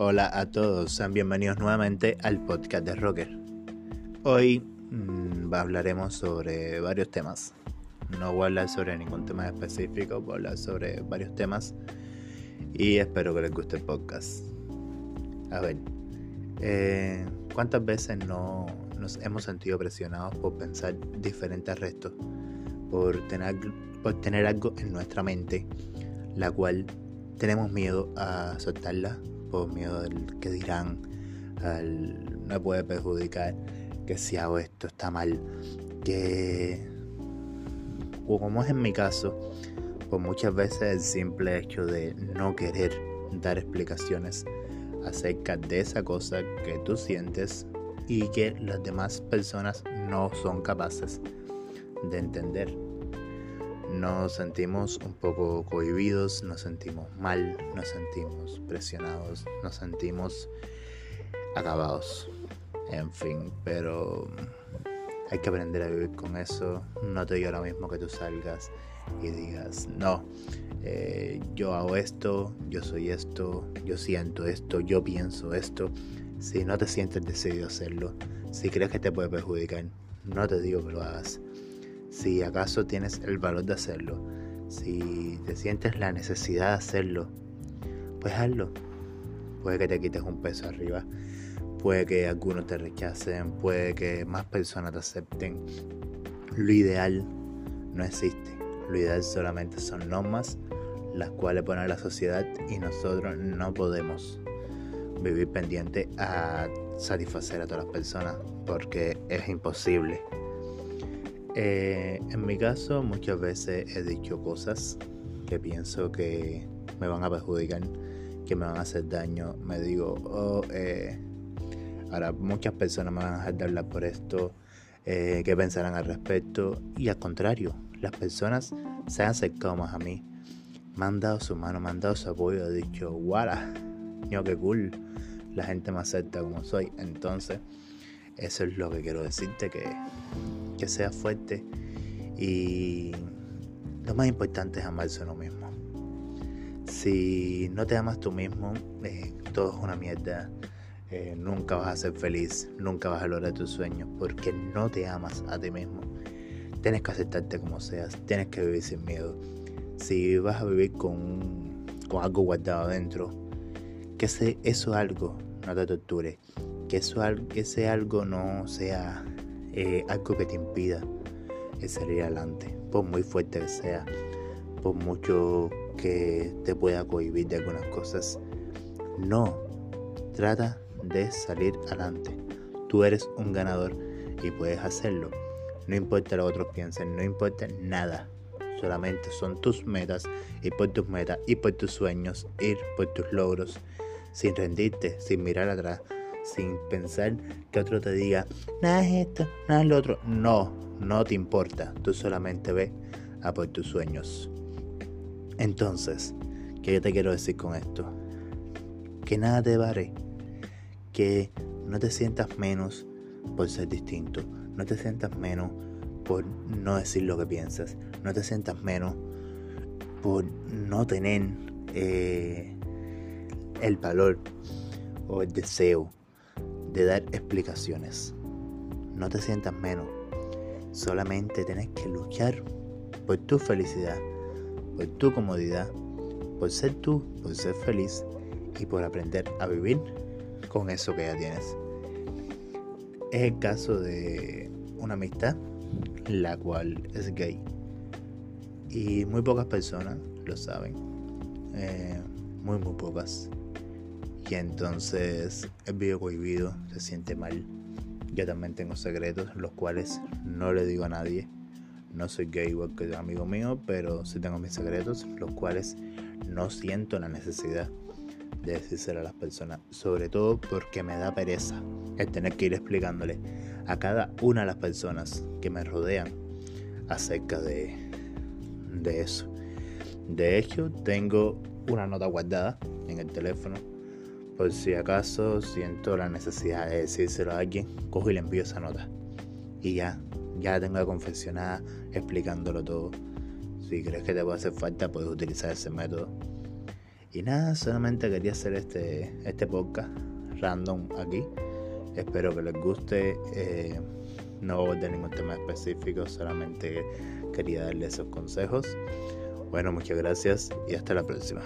Hola a todos, sean bienvenidos nuevamente al podcast de Rocker. Hoy mmm, hablaremos sobre varios temas. No voy a hablar sobre ningún tema específico, voy a hablar sobre varios temas y espero que les guste el podcast. A ver, eh, ¿cuántas veces no nos hemos sentido presionados por pensar diferentes restos? Por tener, por tener algo en nuestra mente, la cual tenemos miedo a soltarla por miedo del que dirán, al, me puede perjudicar, que si hago esto está mal, que, o como es en mi caso, pues muchas veces el simple hecho de no querer dar explicaciones acerca de esa cosa que tú sientes y que las demás personas no son capaces de entender nos sentimos un poco cohibidos, nos sentimos mal, nos sentimos presionados, nos sentimos acabados. En fin, pero hay que aprender a vivir con eso. No te digo lo mismo que tú salgas y digas, no, eh, yo hago esto, yo soy esto, yo siento esto, yo pienso esto. Si no te sientes decidido a hacerlo, si crees que te puede perjudicar, no te digo que lo hagas si acaso tienes el valor de hacerlo, si te sientes la necesidad de hacerlo, pues hazlo. Puede que te quites un peso arriba, puede que algunos te rechacen, puede que más personas te acepten. Lo ideal no existe. Lo ideal solamente son normas las cuales pone la sociedad y nosotros no podemos vivir pendiente a satisfacer a todas las personas porque es imposible. Eh, en mi caso muchas veces he dicho cosas que pienso que me van a perjudicar, que me van a hacer daño. Me digo, oh, eh, ahora muchas personas me van a dejar de hablar por esto, eh, qué pensarán al respecto. Y al contrario, las personas se han acercado más a mí, me han dado su mano, me han dado su apoyo, he dicho, guara, yo qué cool, la gente me acepta como soy. Entonces, eso es lo que quiero decirte que que seas fuerte y lo más importante es amarse a uno mismo. Si no te amas tú mismo, eh, todo es una mierda. Eh, nunca vas a ser feliz, nunca vas a lograr tus sueños porque no te amas a ti mismo. Tienes que aceptarte como seas, tienes que vivir sin miedo. Si vas a vivir con, con algo guardado adentro, que ese, eso algo no te torture, que, eso, ese algo no sea eh, algo que te impida salir adelante, por muy fuerte que sea, por mucho que te pueda cohibir de algunas cosas. No, trata de salir adelante. Tú eres un ganador y puedes hacerlo. No importa lo que otros piensen, no importa nada. Solamente son tus metas, ir por tus metas, ir por tus sueños, ir por tus logros, sin rendirte, sin mirar atrás, sin pensar que otro te diga, nada es esto, nada es lo otro. No, no te importa. Tú solamente ve a por tus sueños. Entonces, ¿qué yo te quiero decir con esto? Que nada te vale. Que no te sientas menos por ser distinto. No te sientas menos por no decir lo que piensas. No te sientas menos por no tener eh, el valor o el deseo de dar explicaciones. No te sientas menos. Solamente tienes que luchar por tu felicidad, por tu comodidad, por ser tú, por ser feliz y por aprender a vivir con eso que ya tienes. Es el caso de una amistad, la cual es gay. Y muy pocas personas lo saben. Eh, muy, muy pocas y entonces el video cohibido, se siente mal. Yo también tengo secretos, los cuales no le digo a nadie. No soy gay igual que amigo mío, pero sí tengo mis secretos, los cuales no siento la necesidad de decírselo a las personas. Sobre todo porque me da pereza el tener que ir explicándole a cada una de las personas que me rodean acerca de, de eso. De hecho, tengo una nota guardada en el teléfono por si acaso siento la necesidad de decírselo a alguien, cojo y le envío esa nota. Y ya, ya la tengo confeccionada explicándolo todo. Si crees que te puede hacer falta, puedes utilizar ese método. Y nada, solamente quería hacer este, este podcast random aquí. Espero que les guste. Eh, no voy a tener ningún tema específico, solamente quería darles esos consejos. Bueno, muchas gracias y hasta la próxima.